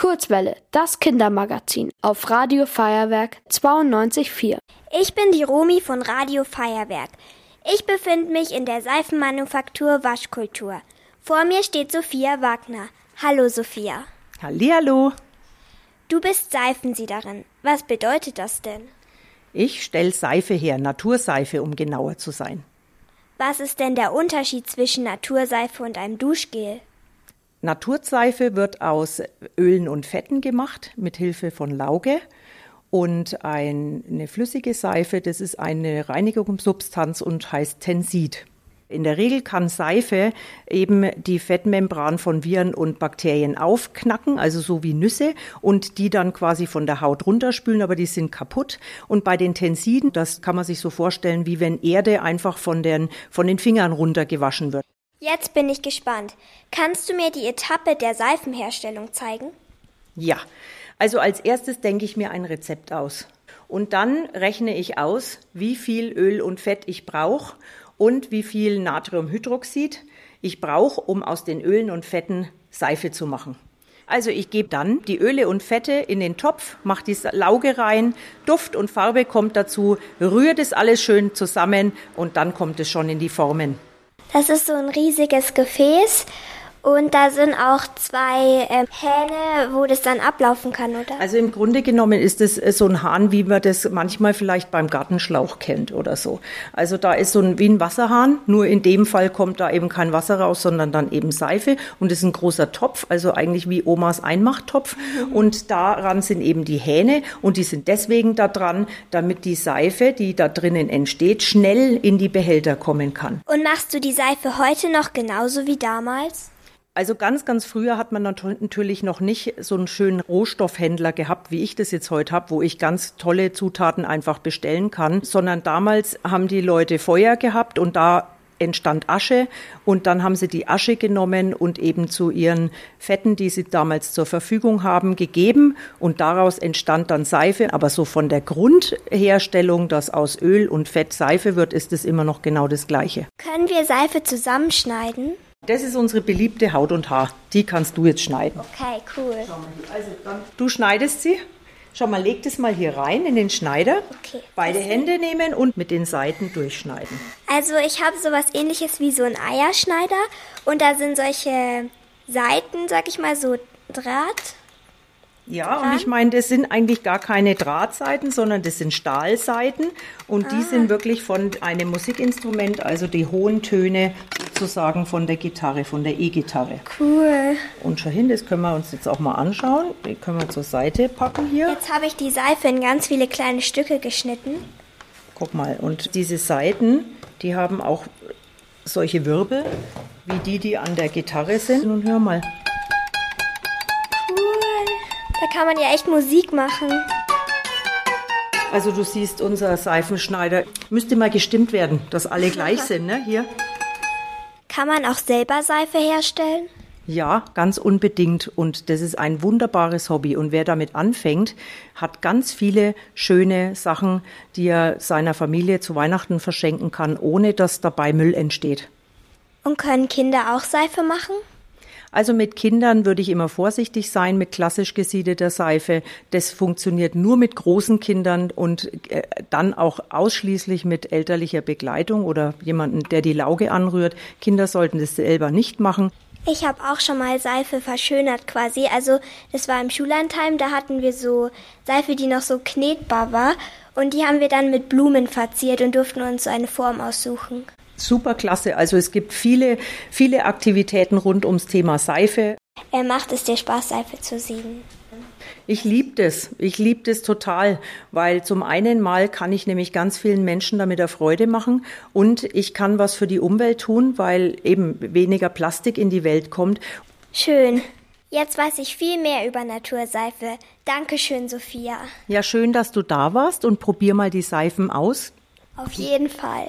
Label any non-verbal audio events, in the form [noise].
Kurzwelle, das Kindermagazin auf Radio Feuerwerk 92.4. Ich bin die Romi von Radio Feuerwerk. Ich befinde mich in der Seifenmanufaktur Waschkultur. Vor mir steht Sophia Wagner. Hallo Sophia. Hallihallo. Du bist Seifensiederin. Was bedeutet das denn? Ich stelle Seife her, Naturseife, um genauer zu sein. Was ist denn der Unterschied zwischen Naturseife und einem Duschgel? Naturseife wird aus Ölen und Fetten gemacht mit Hilfe von Lauge. Und eine flüssige Seife, das ist eine Reinigungssubstanz und heißt Tensid. In der Regel kann Seife eben die Fettmembran von Viren und Bakterien aufknacken, also so wie Nüsse, und die dann quasi von der Haut runterspülen, aber die sind kaputt. Und bei den Tensiden, das kann man sich so vorstellen, wie wenn Erde einfach von den, von den Fingern runtergewaschen wird. Jetzt bin ich gespannt. Kannst du mir die Etappe der Seifenherstellung zeigen? Ja, also als erstes denke ich mir ein Rezept aus. Und dann rechne ich aus, wie viel Öl und Fett ich brauche und wie viel Natriumhydroxid ich brauche, um aus den Ölen und Fetten Seife zu machen. Also ich gebe dann die Öle und Fette in den Topf, mache die Lauge rein, Duft und Farbe kommt dazu, rühre das alles schön zusammen und dann kommt es schon in die Formen. Das ist so ein riesiges Gefäß und da sind auch zwei ähm, Hähne, wo das dann ablaufen kann, oder? Also im Grunde genommen ist es äh, so ein Hahn, wie man das manchmal vielleicht beim Gartenschlauch kennt oder so. Also da ist so ein wie ein Wasserhahn, nur in dem Fall kommt da eben kein Wasser raus, sondern dann eben Seife und es ist ein großer Topf, also eigentlich wie Omas Einmachttopf mhm. und daran sind eben die Hähne und die sind deswegen da dran, damit die Seife, die da drinnen entsteht, schnell in die Behälter kommen kann. Und machst du die Seife heute noch genauso wie damals? Also ganz, ganz früher hat man natürlich noch nicht so einen schönen Rohstoffhändler gehabt, wie ich das jetzt heute habe, wo ich ganz tolle Zutaten einfach bestellen kann, sondern damals haben die Leute Feuer gehabt und da entstand Asche und dann haben sie die Asche genommen und eben zu ihren Fetten, die sie damals zur Verfügung haben, gegeben und daraus entstand dann Seife. Aber so von der Grundherstellung, dass aus Öl und Fett Seife wird, ist es immer noch genau das Gleiche. Können wir Seife zusammenschneiden? Das ist unsere beliebte Haut und Haar. Die kannst du jetzt schneiden. Okay, cool. Also dann, du schneidest sie. Schau mal, leg das mal hier rein in den Schneider. Okay. Beide Hände nehmen und mit den Seiten durchschneiden. Also ich habe sowas ähnliches wie so ein Eierschneider und da sind solche Seiten, sag ich mal, so Draht. Ja, und ich meine, das sind eigentlich gar keine Drahtseiten, sondern das sind Stahlseiten und ah. die sind wirklich von einem Musikinstrument, also die hohen Töne sozusagen von der Gitarre, von der E-Gitarre. Cool. Und schau hin, das können wir uns jetzt auch mal anschauen. Die können wir zur Seite packen hier. Jetzt habe ich die Seife in ganz viele kleine Stücke geschnitten. Guck mal, und diese Seiten, die haben auch solche Wirbel, wie die, die an der Gitarre sind. Nun hör mal. Da kann man ja echt Musik machen. Also du siehst, unser Seifenschneider müsste mal gestimmt werden, dass alle gleich [laughs] sind, ne? Hier. Kann man auch selber Seife herstellen? Ja, ganz unbedingt. Und das ist ein wunderbares Hobby. Und wer damit anfängt, hat ganz viele schöne Sachen, die er seiner Familie zu Weihnachten verschenken kann, ohne dass dabei Müll entsteht. Und können Kinder auch Seife machen? Also mit Kindern würde ich immer vorsichtig sein mit klassisch gesiedeter Seife. Das funktioniert nur mit großen Kindern und äh, dann auch ausschließlich mit elterlicher Begleitung oder jemanden, der die Lauge anrührt. Kinder sollten das selber nicht machen. Ich habe auch schon mal Seife verschönert quasi. Also das war im Schullandheim, da hatten wir so Seife, die noch so knetbar war. Und die haben wir dann mit Blumen verziert und durften uns so eine Form aussuchen. Super klasse. Also es gibt viele, viele Aktivitäten rund ums Thema Seife. Er macht es dir Spaß, Seife zu sieden? Ich liebe das. Ich liebe das total, weil zum einen mal kann ich nämlich ganz vielen Menschen damit eine Freude machen und ich kann was für die Umwelt tun, weil eben weniger Plastik in die Welt kommt. Schön. Jetzt weiß ich viel mehr über Naturseife. Dankeschön, Sophia. Ja, schön, dass du da warst und probier mal die Seifen aus. Auf jeden Fall.